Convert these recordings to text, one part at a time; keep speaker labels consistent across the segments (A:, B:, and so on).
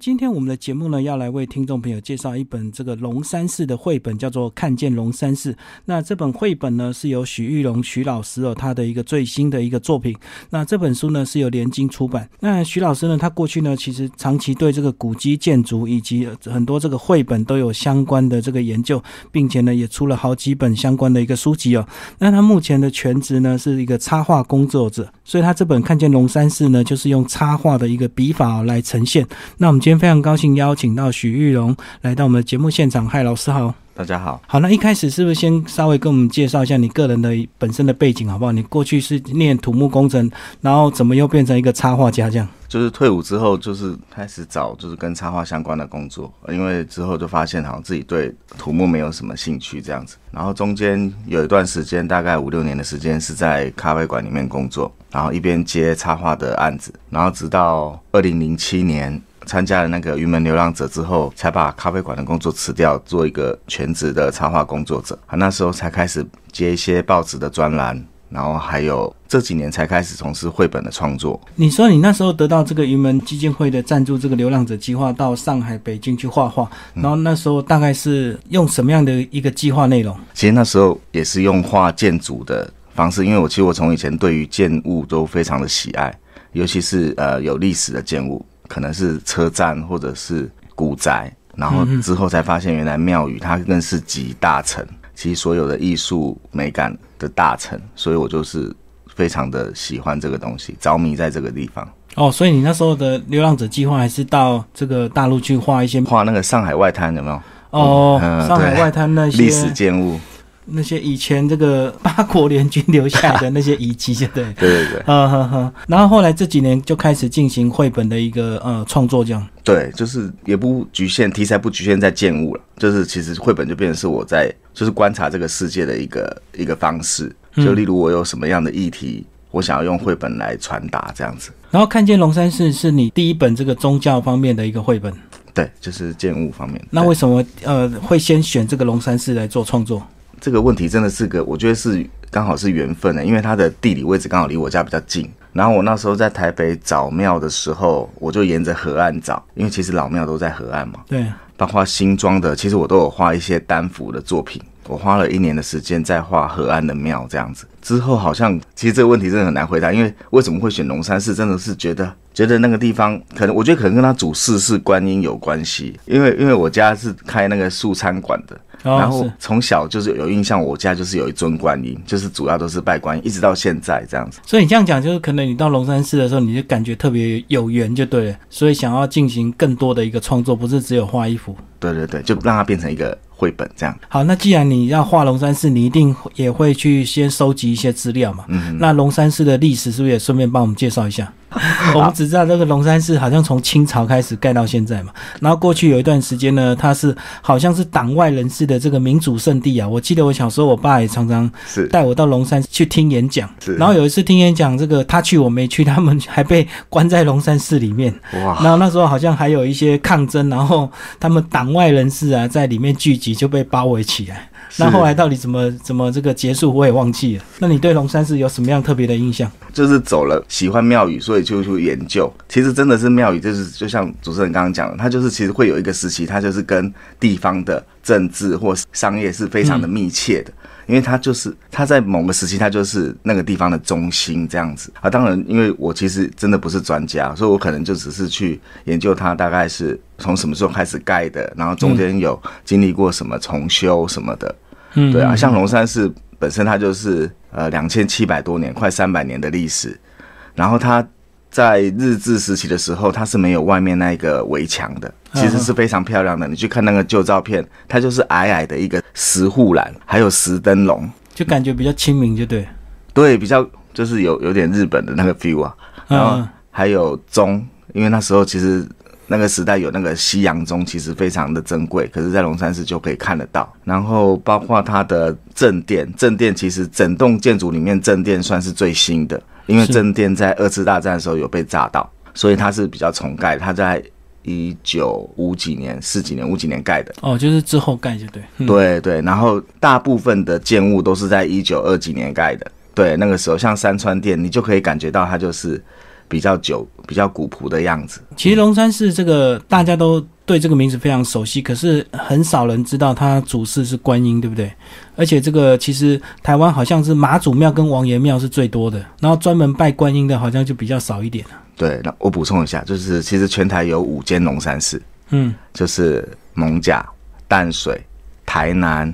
A: 今天我们的节目呢，要来为听众朋友介绍一本这个龙山寺的绘本，叫做《看见龙山寺》。那这本绘本呢，是由许玉龙许老师哦，他的一个最新的一个作品。那这本书呢，是由联经出版。那许老师呢，他过去呢，其实长期对这个古迹建筑以及很多这个绘本都有相关的这个研究，并且呢，也出了好几本相关的一个书籍哦。那他目前的全职呢，是一个插画工作者，所以他这本《看见龙山寺》呢，就是用插画的一个笔法来呈现。那我们。今天非常高兴邀请到许玉荣来到我们的节目现场。嗨，老师好，
B: 大家好。
A: 好，那一开始是不是先稍微跟我们介绍一下你个人的本身的背景，好不好？你过去是念土木工程，然后怎么又变成一个插画家这样？
B: 就是退伍之后，就是开始找就是跟插画相关的工作，因为之后就发现好像自己对土木没有什么兴趣这样子。然后中间有一段时间，大概五六年的时间是在咖啡馆里面工作，然后一边接插画的案子，然后直到二零零七年。参加了那个云门流浪者之后，才把咖啡馆的工作辞掉，做一个全职的插画工作者。啊，那时候才开始接一些报纸的专栏，然后还有这几年才开始从事绘本的创作。
A: 你说你那时候得到这个云门基金会的赞助，这个流浪者计划到上海、北京去画画，然后那时候大概是用什么样的一个计划内容？
B: 其实那时候也是用画建筑的方式，因为我其实我从以前对于建物都非常的喜爱，尤其是呃有历史的建物。可能是车站或者是古宅，然后之后才发现原来庙宇它更是集大成，其实所有的艺术美感的大成，所以我就是非常的喜欢这个东西，着迷在这个地方。
A: 哦，所以你那时候的流浪者计划还是到这个大陆去画一些
B: 画那个上海外滩有没有？
A: 哦，上海外滩那些
B: 历史建物。
A: 那些以前这个八国联军留下来的那些遗迹，对
B: 对对对，
A: 嗯哼哼。然后后来这几年就开始进行绘本的一个呃创作，这样。
B: 对，就是也不局限题材，不局限在建物了，就是其实绘本就变成是我在就是观察这个世界的一个一个方式。就例如我有什么样的议题，我想要用绘本来传达这样子。
A: 然后看见龙山寺是你第一本这个宗教方面的一个绘本，
B: 对，就是建物方面。
A: 那为什么呃会先选这个龙山寺来做创作？
B: 这个问题真的是个，我觉得是刚好是缘分的，因为它的地理位置刚好离我家比较近。然后我那时候在台北找庙的时候，我就沿着河岸找，因为其实老庙都在河岸嘛。
A: 对，
B: 包括新庄的，其实我都有画一些单幅的作品。我花了一年的时间在画河岸的庙这样子。之后好像其实这个问题真的很难回答，因为为什么会选龙山寺，真的是觉得 觉得那个地方可能，我觉得可能跟他主事是观音有关系，因为因为我家是开那个素餐馆的。然后从小就是有印象，我家就是有一尊观音，就是主要都是拜观音，一直到现在这样子。
A: 所以你这样讲，就是可能你到龙山寺的时候，你就感觉特别有缘，就对了。所以想要进行更多的一个创作，不是只有画衣服。
B: 对对对，就让它变成一个绘本这样。
A: 好，那既然你要画龙山寺，你一定也会去先收集一些资料嘛。嗯。那龙山寺的历史是不是也顺便帮我们介绍一下？我们只知道这个龙山寺好像从清朝开始盖到现在嘛，然后过去有一段时间呢，它是好像是党外人士的这个民主圣地啊。我记得我小时候，我爸也常常是带我到龙山去听演讲，然后有一次听演讲，这个他去我没去，他们还被关在龙山寺里面。哇！然后那时候好像还有一些抗争，然后他们党外人士啊在里面聚集，就被包围起来。那后来到底怎么怎么这个结束，我也忘记了。那你对龙山寺有什么样特别的印象？
B: 就是走了，喜欢庙宇，所以就去研究。其实真的是庙宇，就是就像主持人刚刚讲的，它就是其实会有一个时期，它就是跟地方的政治或商业是非常的密切的，因为它就是它在某个时期，它就是那个地方的中心这样子啊。当然，因为我其实真的不是专家，所以我可能就只是去研究它大概是从什么时候开始盖的，然后中间有经历过什么重修什么的。嗯，对啊，像龙山寺本身它就是呃两千七百多年，快三百年的历史。然后它在日治时期的时候，它是没有外面那个围墙的，其实是非常漂亮的。你去看那个旧照片，它就是矮矮的一个石护栏，还有石灯笼，
A: 就感觉比较亲民，就对。
B: 对，比较就是有有点日本的那个 feel 啊。然后还有钟，因为那时候其实。那个时代有那个西洋钟，其实非常的珍贵，可是，在龙山寺就可以看得到。然后包括它的正殿，正殿其实整栋建筑里面正殿算是最新的，因为正殿在二次大战的时候有被炸到，所以它是比较重盖。它在一九五几年、四几年、五几年盖的。
A: 哦，就是之后盖就对。
B: 对对，然后大部分的建物都是在一九二几年盖的。对，那个时候像山川殿，你就可以感觉到它就是。比较久、比较古朴的样子。
A: 其实龙山寺这个大家都对这个名字非常熟悉，可是很少人知道它主祀是观音，对不对？而且这个其实台湾好像是妈祖庙跟王爷庙是最多的，然后专门拜观音的好像就比较少一点
B: 对，那我补充一下，就是其实全台有五间龙山寺，
A: 嗯，
B: 就是蒙甲、淡水、台南、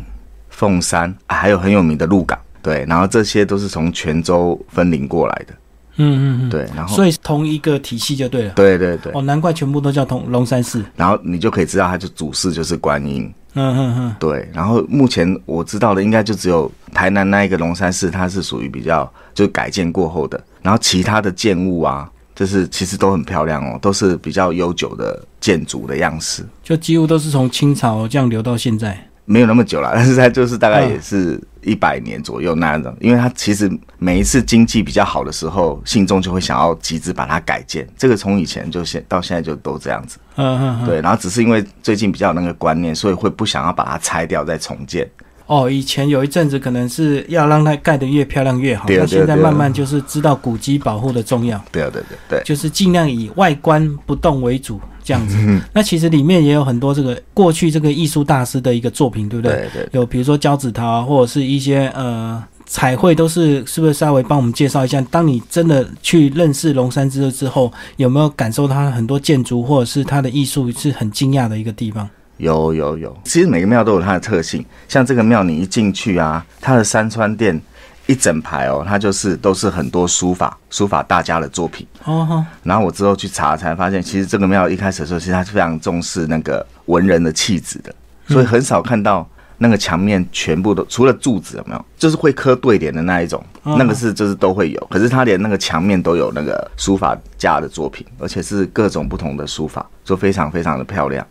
B: 凤山，啊还有很有名的鹿港。对，然后这些都是从泉州分灵过来的。
A: 嗯嗯嗯，
B: 对，然后
A: 所以同一个体系就对了。
B: 对对对，
A: 哦，难怪全部都叫同龙山寺。
B: 然后你就可以知道，它就主寺就是观音。
A: 嗯嗯嗯，
B: 对，然后目前我知道的应该就只有台南那一个龙山寺，它是属于比较就改建过后的，然后其他的建物啊，就是其实都很漂亮哦，都是比较悠久的建筑的样式，
A: 就几乎都是从清朝这样留到现在。
B: 没有那么久了，但是它就是大概也是一百年左右那样的，因为它其实每一次经济比较好的时候，信众就会想要集资把它改建，这个从以前就现到现在就都这样子。
A: 嗯嗯嗯，
B: 对，然后只是因为最近比较有那个观念，所以会不想要把它拆掉再重建。
A: 哦，以前有一阵子可能是要让它盖得越漂亮越好，那现在慢慢就是知道古迹保护的重要，
B: 对啊，对对对，
A: 就是尽量以外观不动为主这样子。
B: 嗯
A: 那其实里面也有很多这个过去这个艺术大师的一个作品，对不对？
B: 对对
A: 有比如说胶纸陶啊，或者是一些呃彩绘，都是是不是稍微帮我们介绍一下？当你真的去认识龙山寺之后，有没有感受它很多建筑或者是它的艺术是很惊讶的一个地方？
B: 有有有，其实每个庙都有它的特性。像这个庙，你一进去啊，它的山川殿一整排哦，它就是都是很多书法书法大家的作品。
A: 哦哈，
B: 然后我之后去查才发现，其实这个庙一开始的时候，其实它是非常重视那个文人的气质的，所以很少看到那个墙面全部都除了柱子有没有，就是会刻对联的那一种，
A: 嗯
B: 那个是就是都会有。可是它连那个墙面都有那个书法家的作品，而且是各种不同的书法，就非常非常的漂亮。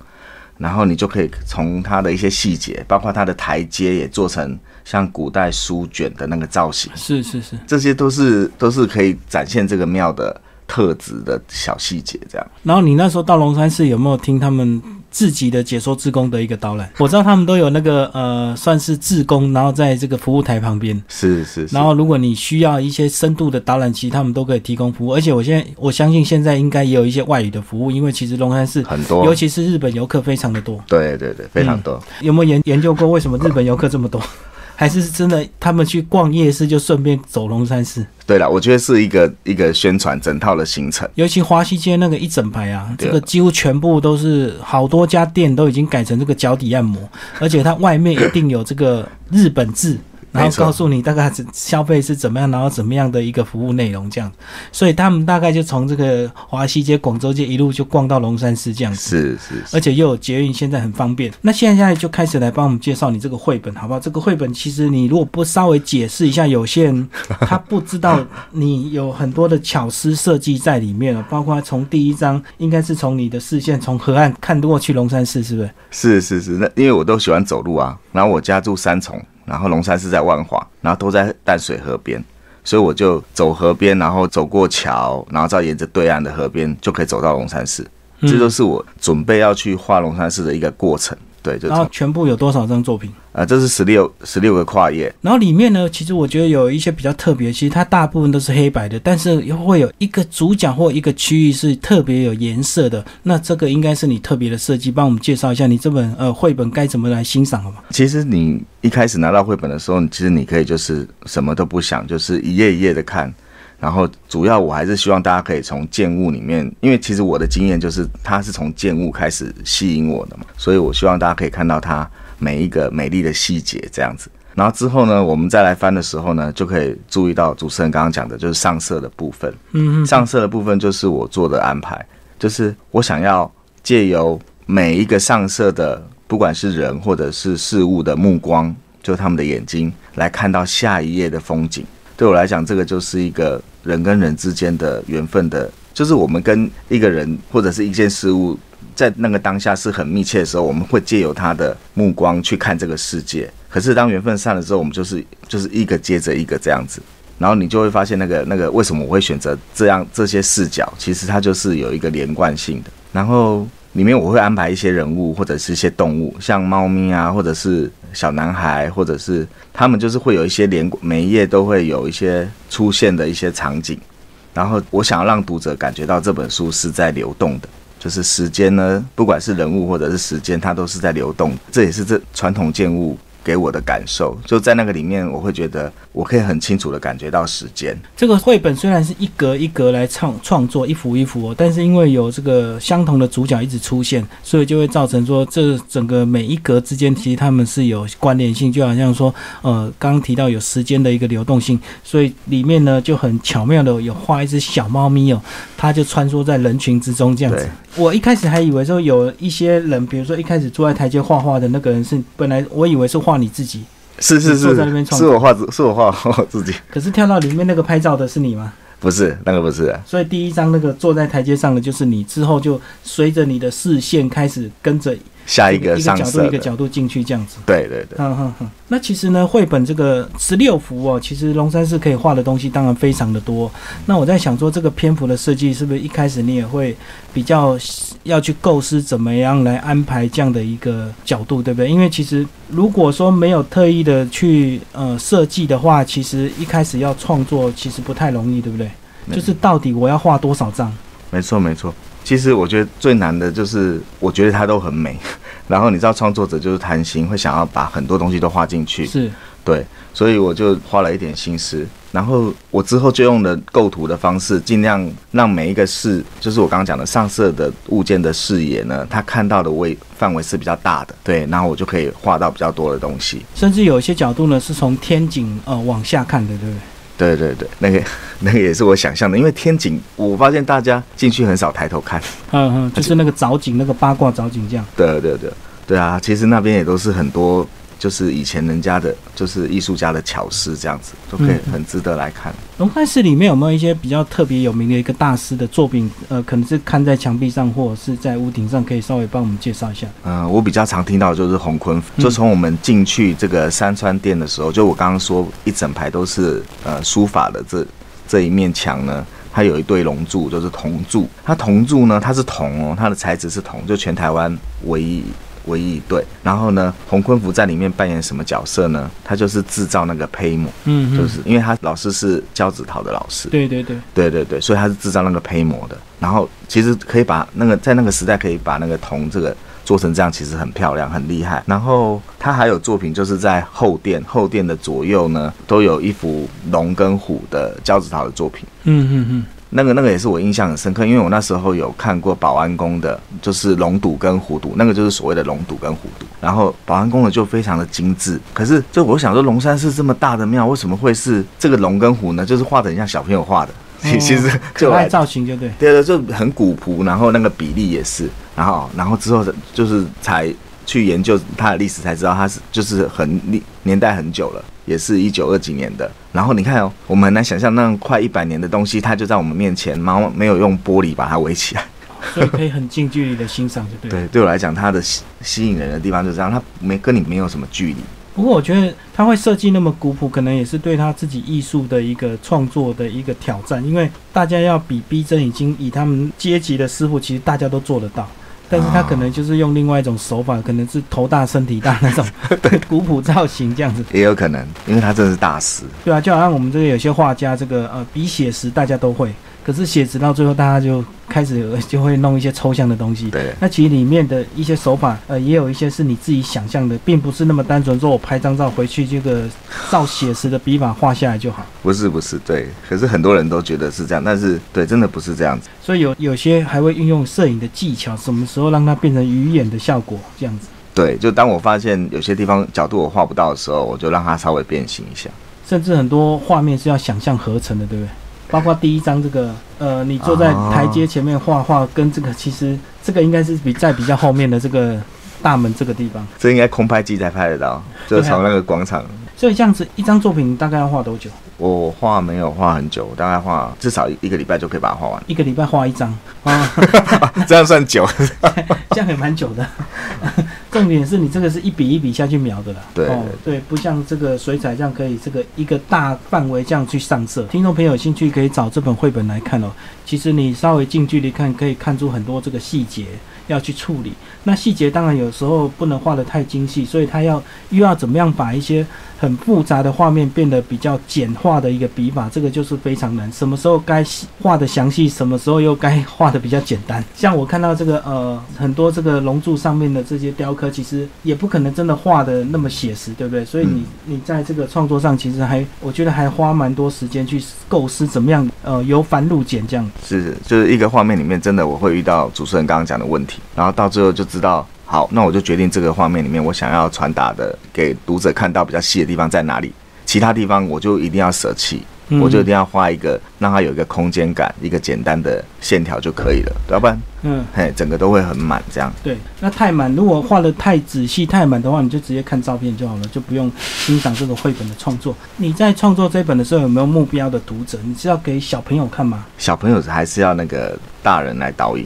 B: 然后你就可以从它的一些细节，包括它的台阶也做成像古代书卷的那个造型，
A: 是是是。
B: 这些都是都是可以展现这个庙的特质的小细节。这样，
A: 然后你那时候到龙山寺有没有听他们自己的解说志工的一个导览？我知道他们都有那个呃，算是志工，然后在这个服务台旁边。
B: 是是是
A: 然，后如果你需要一些深度的导览，其实他们都可以提供服务。而且我现在我相信现在应该也有一些外语的服务，因为其实龙山寺，
B: 很多，
A: 尤其是日本游客非常的多。
B: 对对对，非常多。
A: 有没有研研究过为什么日本游客这么多？还是真的他们去逛夜市就顺便走龙山寺？
B: 对了，我觉得是一个一个宣传整套的行程。
A: 尤其华西街那个一整排啊，这个几乎全部都是好多家店都已经改成这个脚底按摩，而且它外面一定有这个日本字，然后告诉你大概是消费是怎么样，然后怎么样的一个服务内容这样。所以他们大概就从这个华西街、广州街一路就逛到龙山寺这样子。
B: 是是是，
A: 而且又有捷运，现在很方便。那现在就开始来帮我们介绍你这个绘本，好不好？这个绘本其实你如果不稍微解释一下，有些人他不知道你有很多的巧思设计在里面了，包括从第一章应该是从你的视线从河岸看过去龙山寺，是不是？
B: 是是是，那因为我都喜欢走路啊，然后我家住三重，然后龙山寺在万华，然后都在淡水河边，所以我就走河边，然后走过桥，然后再沿着对岸的河边就可以走到龙山寺。这就，是我准备要去画龙山寺的一个过程。对，就
A: 然后全部有多少张作品？
B: 呃，这是十六十六个跨页，
A: 然后里面呢，其实我觉得有一些比较特别，其实它大部分都是黑白的，但是又会有一个主角或一个区域是特别有颜色的。那这个应该是你特别的设计，帮我们介绍一下你这本呃绘本该怎么来欣赏，好吗？
B: 其实你一开始拿到绘本的时候，其实你可以就是什么都不想，就是一页一页的看。然后主要我还是希望大家可以从建物里面，因为其实我的经验就是它是从建物开始吸引我的嘛，所以我希望大家可以看到它每一个美丽的细节这样子。然后之后呢，我们再来翻的时候呢，就可以注意到主持人刚刚讲的就是上色的部分。
A: 嗯嗯，
B: 上色的部分就是我做的安排，就是我想要借由每一个上色的，不管是人或者是事物的目光，就他们的眼睛来看到下一页的风景。对我来讲，这个就是一个人跟人之间的缘分的，就是我们跟一个人或者是一件事物。在那个当下是很密切的时候，我们会借由他的目光去看这个世界。可是当缘分散了之后，我们就是就是一个接着一个这样子。然后你就会发现，那个那个为什么我会选择这样这些视角，其实它就是有一个连贯性的。然后里面我会安排一些人物或者是一些动物，像猫咪啊，或者是小男孩，或者是他们就是会有一些连每一页都会有一些出现的一些场景。然后我想要让读者感觉到这本书是在流动的，就是时间呢，不管是人物或者是时间，它都是在流动。这也是这传统建物。给我的感受，就在那个里面，我会觉得我可以很清楚的感觉到时间。
A: 这个绘本虽然是一格一格来创创作，一幅一幅，但是因为有这个相同的主角一直出现，所以就会造成说，这整个每一格之间其实他们是有关联性，就好像说，呃，刚刚提到有时间的一个流动性，所以里面呢就很巧妙的有画一只小猫咪哦，它就穿梭在人群之中这样子。我一开始还以为说有一些人，比如说一开始坐在台阶画画的那个人是本来我以为是画。画你自己
B: 是是是，是我画自是我画我自己。
A: 可是跳到里面那个拍照的是你吗？
B: 不是，那个不是。
A: 所以第一张那个坐在台阶上的就是你，之后就随着你的视线开始跟着。
B: 下一个
A: 角度一个角度进去这样子，
B: 对对对，嗯
A: 哼哼。那其实呢，绘本这个十六幅哦，其实龙山寺可以画的东西当然非常的多。那我在想说，这个篇幅的设计是不是一开始你也会比较要去构思怎么样来安排这样的一个角度，对不对？因为其实如果说没有特意的去呃设计的话，其实一开始要创作其实不太容易，对不对？就是到底我要画多少张？
B: 没错没错。其实我觉得最难的就是，我觉得它都很美。然后你知道，创作者就是贪心，会想要把很多东西都画进去。
A: 是，
B: 对，所以我就花了一点心思。然后我之后就用了构图的方式，尽量让每一个视，就是我刚刚讲的上色的物件的视野呢，它看到的位范围是比较大的。对，然后我就可以画到比较多的东西。
A: 甚至有一些角度呢，是从天井呃往下看的，对不对？
B: 对对对，那个那个也是我想象的，因为天井，我发现大家进去很少抬头看，
A: 嗯嗯，就是那个藻井，那个八卦藻井这样。
B: 对对对对啊，其实那边也都是很多。就是以前人家的，就是艺术家的巧思，这样子都可以很值得来看。
A: 龙山寺里面有没有一些比较特别有名的一个大师的作品？呃，可能是看在墙壁上或者是在屋顶上，可以稍微帮我们介绍一下。
B: 嗯，我比较常听到的就是洪坤，就从我们进去这个山川殿的时候，就我刚刚说一整排都是呃书法的这这一面墙呢，它有一对龙柱，就是铜柱。它铜柱呢，它是铜哦，它的材质是铜，就全台湾唯一。唯一一对，然后呢，洪坤福在里面扮演什么角色呢？他就是制造那个胚膜，嗯，就是因为他老师是焦子陶的老师，
A: 对对对，
B: 对对对，所以他是制造那个胚膜的。然后其实可以把那个在那个时代可以把那个铜这个做成这样，其实很漂亮，很厉害。然后他还有作品，就是在后殿后殿的左右呢，都有一幅龙跟虎的焦子陶的作品，嗯嗯嗯。那个那个也是我印象很深刻，因为我那时候有看过保安宫的，就是龙肚跟虎肚，那个就是所谓的龙肚跟虎肚。然后保安宫的就非常的精致，可是就我想说，龙山寺这么大的庙，为什么会是这个龙跟虎呢？就是画的很像小朋友画的，其实
A: 可爱造型就对，
B: 对对，就很古朴，然后那个比例也是，然后然后之后就是才去研究它的历史，才知道它是就是很历年代很久了。也是一九二几年的，然后你看哦，我们很难想象那样快一百年的东西，它就在我们面前，猫没有用玻璃把它围起来，
A: 所以可以很近距离的欣赏，就 对。
B: 对，对我来讲，它的吸吸引人的地方就是这样，它没跟你没有什么距离。
A: 不过我觉得他会设计那么古朴，可能也是对他自己艺术的一个创作的一个挑战，因为大家要比逼真，已经以他们阶级的师傅，其实大家都做得到。但是他可能就是用另外一种手法，可能是头大身体大那种 古朴造型这样子，
B: 也有可能，因为他真的是大师。
A: 对啊，就好像我们这个有些画家，这个呃笔写时大家都会。可是写实到最后，大家就开始就会弄一些抽象的东西。
B: 对，
A: 那其实里面的一些手法，呃，也有一些是你自己想象的，并不是那么单纯。说我拍张照回去，这个照写实的笔法画下来就好。
B: 不是不是，对。可是很多人都觉得是这样，但是对，真的不是这样子。
A: 所以有有些还会运用摄影的技巧，什么时候让它变成鱼眼的效果，这样子。
B: 对，就当我发现有些地方角度我画不到的时候，我就让它稍微变形一下。
A: 甚至很多画面是要想象合成的，对不对？包括第一张这个，呃，你坐在台阶前面画画，跟这个其实这个应该是比在比较后面的这个大门这个地方，
B: 这应该空拍机才拍得到，就从那个广场。
A: 所以这样子一张作品大概要画多久？
B: 我画没有画很久，大概画至少一个礼拜就可以把它画完。
A: 一个礼拜画一张啊，
B: 这样算久？
A: 这样也蛮久的。重点是你这个是一笔一笔下去描的啦。
B: 对
A: 对，不像这个水彩这样可以这个一个大范围这样去上色。听众朋友有兴趣可以找这本绘本来看哦。其实你稍微近距离看，可以看出很多这个细节。要去处理。那细节当然有时候不能画得太精细，所以他要又要怎么样把一些很复杂的画面变得比较简化的一个笔法，这个就是非常难。什么时候该画的详细，什么时候又该画的比较简单。像我看到这个呃很多这个龙柱上面的这些雕刻，其实也不可能真的画的那么写实，对不对？所以你你在这个创作上，其实还我觉得还花蛮多时间去构思怎么样呃由繁入简这样。
B: 是，就是一个画面里面真的我会遇到主持人刚刚讲的问题，然后到最后就。知道好，那我就决定这个画面里面我想要传达的给读者看到比较细的地方在哪里，其他地方我就一定要舍弃，我就一定要画一个让它有一个空间感，一个简单的线条就可以了，要不然，嗯，嘿，整个都会很满这样。
A: 对，那太满，如果画的太仔细、太满的话，你就直接看照片就好了，就不用欣赏这个绘本的创作。你在创作这本的时候有没有目标的读者？你是要给小朋友看吗？
B: 小朋友还是要那个大人来导引？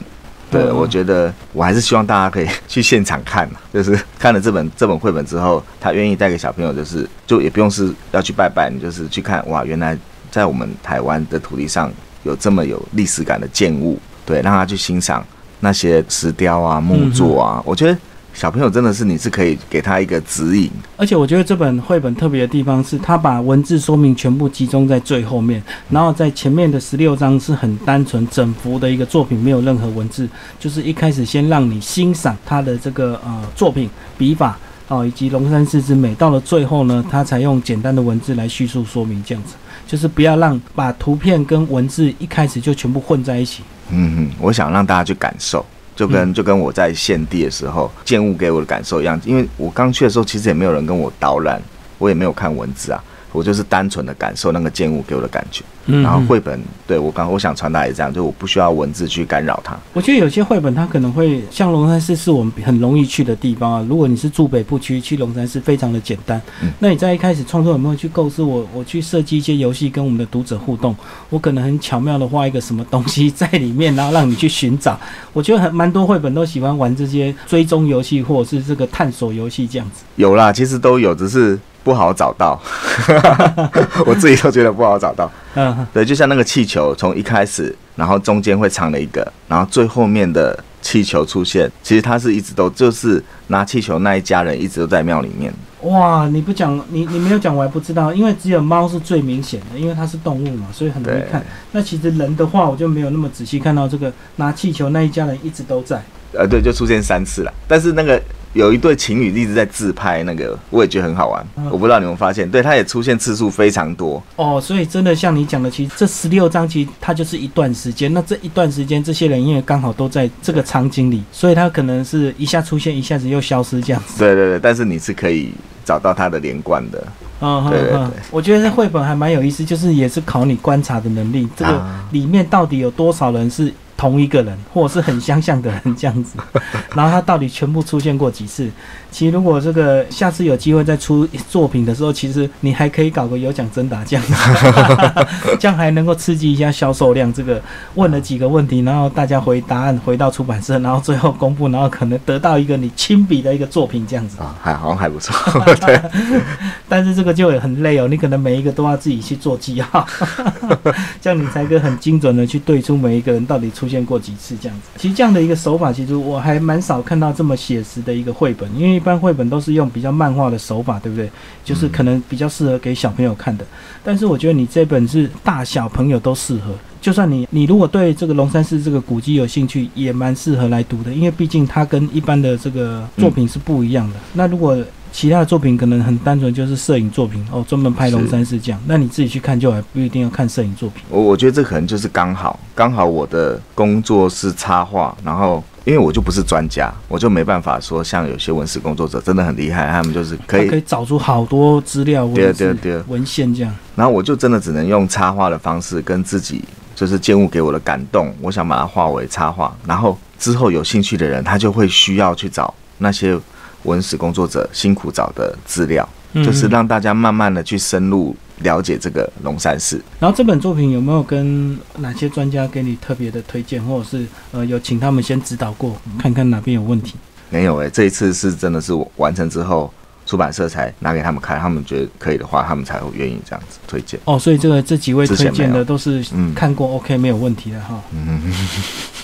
B: 对，我觉得我还是希望大家可以 去现场看嘛，就是看了这本这本绘本之后，他愿意带给小朋友，就是就也不用是要去拜拜，你就是去看哇，原来在我们台湾的土地上有这么有历史感的建物，对，让他去欣赏那些石雕啊、木作啊，我觉得。小朋友真的是，你是可以给他一个指引，
A: 而且我觉得这本绘本特别的地方是，他把文字说明全部集中在最后面，然后在前面的十六章是很单纯整幅的一个作品，没有任何文字，就是一开始先让你欣赏他的这个呃作品笔法哦，以及龙山寺之美，到了最后呢，他才用简单的文字来叙述说明，这样子就是不要让把图片跟文字一开始就全部混在一起。
B: 嗯嗯，我想让大家去感受。就跟就跟我在献地的时候，建物给我的感受一样，因为我刚去的时候，其实也没有人跟我导览，我也没有看文字啊。我就是单纯的感受那个建物给我的感觉，嗯然后绘本对我刚我想传达也这样，就我不需要文字去干扰它。
A: 我觉得有些绘本它可能会像龙山寺是我们很容易去的地方啊。如果你是住北部区，去龙山寺非常的简单。那你在一开始创作有没有去构思我我去设计一些游戏跟我们的读者互动？我可能很巧妙的画一个什么东西在里面，然后让你去寻找。我觉得很蛮多绘本都喜欢玩这些追踪游戏或者是这个探索游戏这样子。
B: 有啦，其实都有，只是。不好找到，我自己都觉得不好找到。嗯，对，就像那个气球，从一开始，然后中间会藏了一个，然后最后面的气球出现，其实它是一直都就是拿气球那一家人一直都在庙里面。
A: 哇，你不讲，你你没有讲，我还不知道，因为只有猫是最明显的，因为它是动物嘛，所以很容易看。那其实人的话，我就没有那么仔细看到这个拿气球那一家人一直都在。
B: 呃，对，就出现三次了，但是那个。有一对情侣一直在自拍，那个我也觉得很好玩。我不知道你们发现，对，它也出现次数非常多
A: 哦。所以真的像你讲的，其实这十六章其实它就是一段时间。那这一段时间，这些人因为刚好都在这个场景里，所以他可能是一下出现，一下子又消失这样子。
B: 对对对，但是你是可以找到它的连贯的。嗯，对对对。
A: 我觉得这绘本还蛮有意思，就是也是考你观察的能力。这个里面到底有多少人是？同一个人，或者是很相像的人这样子，然后他到底全部出现过几次？其实如果这个下次有机会再出作品的时候，其实你还可以搞个有奖征答这样子，这样还能够刺激一下销售量。这个问了几个问题，然后大家回答案回到出版社，然后最后公布，然后可能得到一个你亲笔的一个作品这样子
B: 啊，还好像还不错。对，
A: 但是这个就很累哦，你可能每一个都要自己去做记号，这样你才可以很精准的去对出每一个人到底出。出现过几次这样子，其实这样的一个手法，其实我还蛮少看到这么写实的一个绘本，因为一般绘本都是用比较漫画的手法，对不对？就是可能比较适合给小朋友看的。但是我觉得你这本是大小朋友都适合，就算你你如果对这个龙山寺这个古迹有兴趣，也蛮适合来读的，因为毕竟它跟一般的这个作品是不一样的。那如果其他的作品可能很单纯，就是摄影作品哦，专门拍龙山寺这样。那你自己去看就还不一定要看摄影作品。
B: 我我觉得这可能就是刚好，刚好我的工作是插画，然后因为我就不是专家，我就没办法说像有些文史工作者真的很厉害，他们就是可以
A: 可以找出好多资料、文字、文献这样。
B: 然后我就真的只能用插画的方式跟自己就是建物给我的感动，我想把它化为插画。然后之后有兴趣的人，他就会需要去找那些。文史工作者辛苦找的资料，就是让大家慢慢的去深入了解这个龙山寺。
A: 然后这本作品有没有跟哪些专家给你特别的推荐，或者是呃有请他们先指导过，看看哪边有问题？
B: 没有诶，这一次是真的是完成之后，出版社才拿给他们看，他们觉得可以的话，他们才会愿意这样子推荐。
A: 哦，所以这个这几位推荐的都是
B: 嗯
A: 看过 OK 没有问题的哈，
B: 嗯，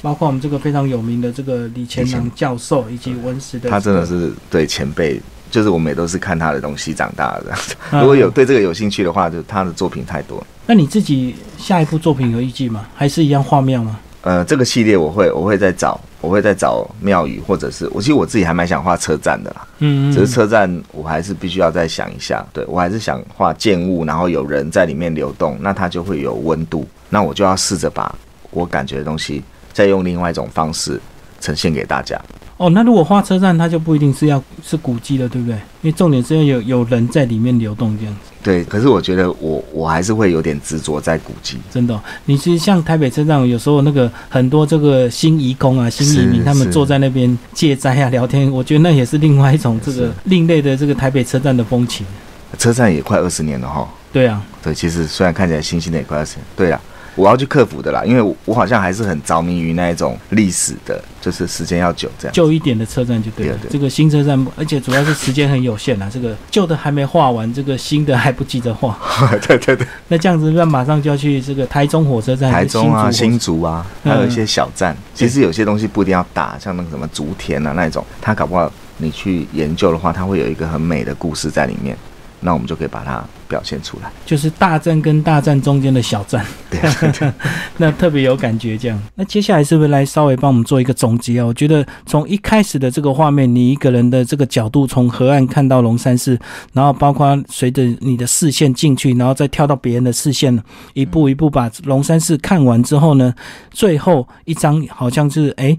A: 包括我们这个非常有名的这个李乾朗教授以及文史的，
B: 他真的是对前辈，就是我们也都是看他的东西长大的。
A: 嗯
B: 如果有对这个有兴趣的话，就他的作品太多了。
A: 那你自己下一部作品有预计吗？还是一样画面吗？
B: 呃，这个系列我会我会再找，我会再找庙宇，或者是我其实我自己还蛮想画车站的啦。
A: 嗯，
B: 只是车站我还是必须要再想一下，对我还是想画建物，然后有人在里面流动，那它就会有温度，那我就要试着把我感觉的东西再用另外一种方式呈现给大家。
A: 哦，那如果画车站，它就不一定是要是古迹了，对不对？因为重点是要有有人在里面流动这样子。
B: 对，可是我觉得我我还是会有点执着在古迹。
A: 真的哦、你是像台北车站，有时候那个很多这个新移工啊、新移民，他们坐在那边借斋啊、聊天，我觉得那也是另外一种这个另类的这个台北车站的风情。
B: 车站也快二十年了哈，
A: 对啊，
B: 对，其实虽然看起来新兴的也快二十年，对啦，我要去克服的啦，因为我我好像还是很着迷于那一种历史的，就是时间要久这样。
A: 旧一点的车站就对了。
B: 对对
A: 这个新车站，而且主要是时间很有限啊，这个旧的还没画完，这个新的还不急着画。
B: 对对对，
A: 那这样子，那马上就要去这个台中火车站、
B: 台中啊、
A: 新
B: 新竹啊，还有一些小站，其实有些东西不一定要大，像那个什么竹田啊那一种，它搞不好你去研究的话，它会有一个很美的故事在里面，那我们就可以把它表现出来。
A: 就是大战跟大战中间的小战，
B: 对对对，
A: 那特别有感觉。这样，那接下来是不是来稍微帮我们做一个总结啊？我觉得从一开始的这个画面，你一个人的这个角度，从河岸看到龙山寺，然后包括随着你的视线进去，然后再跳到别人的视线，一步一步把龙山寺看完之后呢，最后一张好像是诶。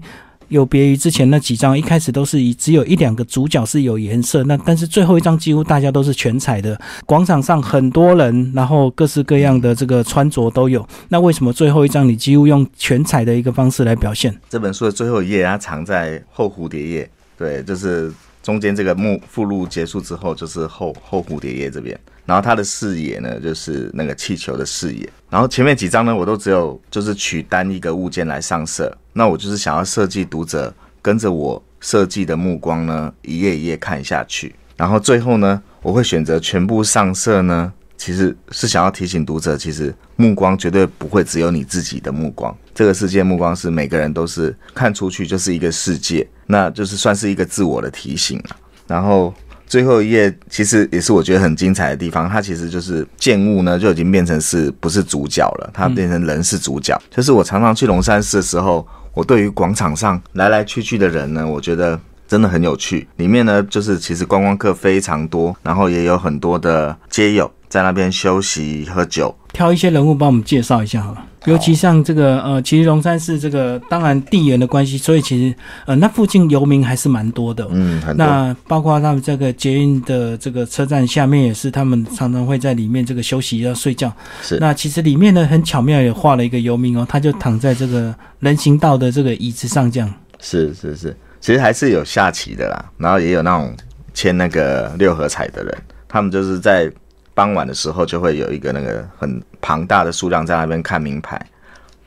A: 有别于之前那几张，一开始都是以只有一两个主角是有颜色，那但是最后一张几乎大家都是全彩的，广场上很多人，然后各式各样的这个穿着都有。那为什么最后一张你几乎用全彩的一个方式来表现？
B: 这本书的最后一页，它藏在后蝴蝶页，对，就是中间这个目附录结束之后，就是后后蝴蝶叶这边。然后它的视野呢，就是那个气球的视野。然后前面几张呢，我都只有就是取单一个物件来上色。那我就是想要设计读者跟着我设计的目光呢，一页一页看下去。然后最后呢，我会选择全部上色呢，其实是想要提醒读者，其实目光绝对不会只有你自己的目光，这个世界目光是每个人都是看出去就是一个世界，那就是算是一个自我的提醒了。然后最后一页其实也是我觉得很精彩的地方，它其实就是建物呢就已经变成是不是主角了，它变成人是主角。就是我常常去龙山寺的时候，我对于广场上来来去去的人呢，我觉得。真的很有趣，里面呢就是其实观光客非常多，然后也有很多的街友在那边休息喝酒。
A: 挑一些人物帮我们介绍一下好了。尤其像这个呃，其实龙山寺这个，当然地缘的关系，所以其实呃，那附近游民还是蛮多的。
B: 嗯，
A: 那包括他们这个捷运的这个车站下面，也是他们常常会在里面这个休息要睡觉。
B: 是
A: 那其实里面呢，很巧妙也画了一个游民哦，他就躺在这个人行道的这个椅子上这样。
B: 是是是，其实还是有下棋的啦，然后也有那种签那个六合彩的人，他们就是在傍晚的时候就会有一个那个很庞大的数量在那边看名牌。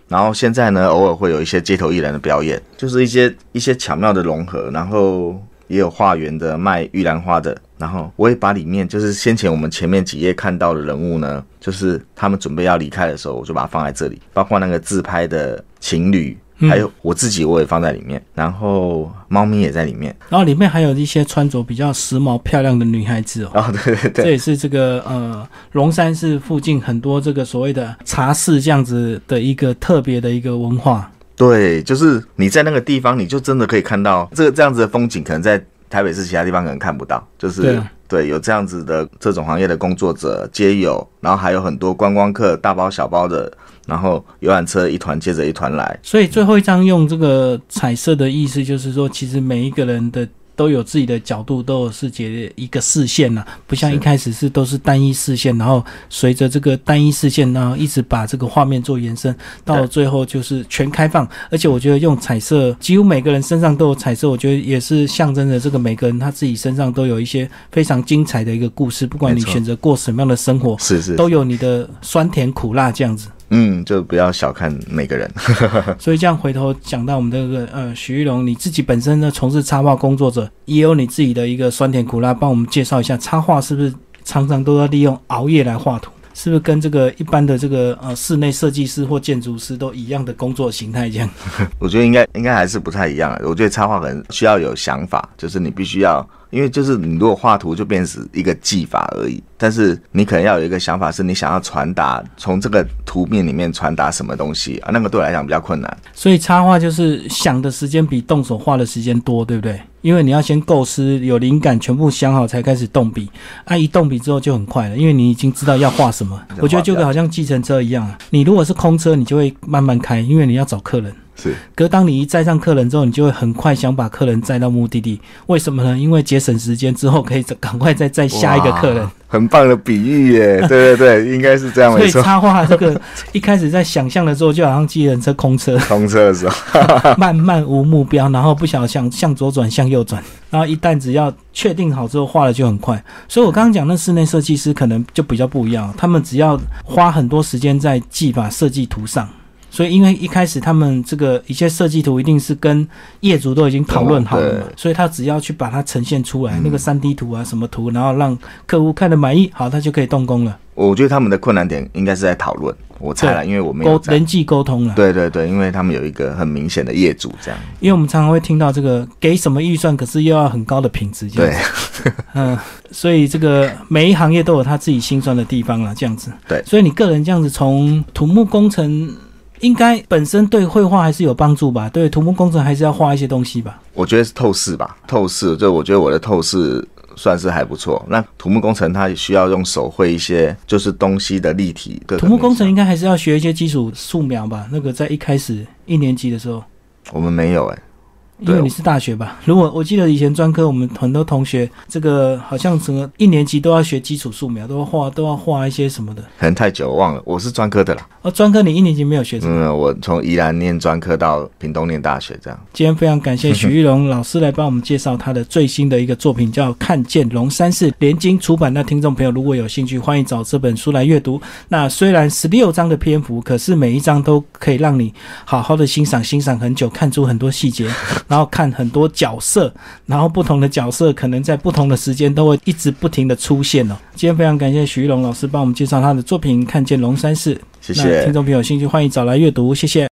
B: 然后现在呢，偶尔会有一些街头艺人的表演，就是一些一些巧妙的融合，然后也有化缘的卖玉兰花的，然后我也把里面就是先前我们前面几页看到的人物呢，就是他们准备要离开的时候，我就把它放在这里，包括那个自拍的情侣。还有我自己，我也放在里面，然后猫咪也在里面，
A: 然后里面还有一些穿着比较时髦漂亮的女孩子哦。
B: 哦，对对对，
A: 这也是这个呃龙山寺附近很多这个所谓的茶室这样子的一个特别的一个文化。
B: 对，就是你在那个地方，你就真的可以看到这个这样子的风景，可能在台北市其他地方可能看不到，就是
A: 对
B: 有这样子的这种行业的工作者皆有，然后还有很多观光客大包小包的，然后游览车一团接着一团来，
A: 所以最后一张用这个彩色的意思，就是说，其实每一个人的都有自己的角度，都有自己的一个视线呐、不像一开始是都是单一视线，然后随着这个单一视线，然后一直把这个画面做延伸，到最后就是全开放。而且我觉得用彩色，几乎每个人身上都有彩色，我觉得也是象征着这个每个人他自己身上都有一些非常精彩的一个故事，不管你选择过什么样的生活，
B: 是是
A: 都有你的酸甜苦辣这样子。
B: 嗯，就不要小看每个人。
A: 所以这样回头讲到我们这个呃许玉龙，你自己本身呢从事插画工作者，也有你自己的一个酸甜苦辣，帮我们介绍一下插画是不是常常都要利用熬夜来画图？是不是跟这个一般的这个呃室内设计师或建筑师都一样的工作形态这样？
B: 我觉得应该应该还是不太一样。我觉得插画可能需要有想法，就是你必须要。因为就是你如果画图就变成一个技法而已，但是你可能要有一个想法，是你想要传达从这个图面里面传达什么东西啊？那个对我来讲比较困难。
A: 所以插画就是想的时间比动手画的时间多，对不对？因为你要先构思，有灵感，全部想好才开始动笔。啊，一动笔之后就很快了，因为你已经知道要画什么。我觉得就好像计程车一样啊，你如果是空车，你就会慢慢开，因为你要找客人。
B: 是，
A: 可当你一载上客人之后，你就会很快想把客人载到目的地。为什么呢？因为节省时间之后，可以赶快再载下一个客人。
B: 很棒的比喻耶！对对对，应该是这样
A: 没错。所以插画这个一开始在想象的时候，就好像机人车空车，
B: 空车的时候，
A: 慢慢无目标，然后不晓得向向左转向右转，然后一旦只要确定好之后，画的就很快。所以我刚刚讲那室内设计师可能就比较不一样，他们只要花很多时间在技法设计图上。所以，因为一开始他们这个一些设计图一定是跟业主都已经讨论好了嘛，所以他只要去把它呈现出来，那个三 D 图啊什么图，然后让客户看得满意，好，他就可以动工了。
B: 我觉得他们的困难点应该是在讨论，我猜了，因为我们沟
A: 人际沟通了。
B: 对对对，因为他们有一个很明显的业主这样。
A: 因为我们常常会听到这个给什么预算，可是又要很高的品质，这样子。嗯，所以这个每一行业都有他自己心酸的地方了，这样子。
B: 对，
A: 所以你个人这样子从土木工程。应该本身对绘画还是有帮助吧？对土木工程还是要画一些东西吧？
B: 我觉得是透视吧，透视就我觉得我的透视算是还不错。那土木工程它需要用手绘一些就是东西的立体。
A: 土木工程应该还是要学一些基础素描吧？那个在一开始一年级的时候，
B: 我们没有哎。
A: 因为你是大学吧？如果我记得以前专科，我们很多同学这个好像整个一年级都要学基础素描，都要画，都要画一些什么的。
B: 可能太久忘了，我是专科的啦。
A: 哦，专科你一年级没有学什么？
B: 嗯，我从宜兰念专科到屏东念大学，这样。
A: 今天非常感谢许玉龙老师来帮我们介绍他的最新的一个作品，叫《看见龙山寺》，连经出版。那听众朋友如果有兴趣，欢迎找这本书来阅读。那虽然十六章的篇幅，可是每一章都可以让你好好的欣赏，欣赏很久，看出很多细节，然后看很多。角色，然后不同的角色可能在不同的时间都会一直不停的出现哦。今天非常感谢徐玉龙老师帮我们介绍他的作品《看见龙山寺》，
B: 谢谢。
A: 听众朋友有兴趣欢迎找来阅读，谢谢。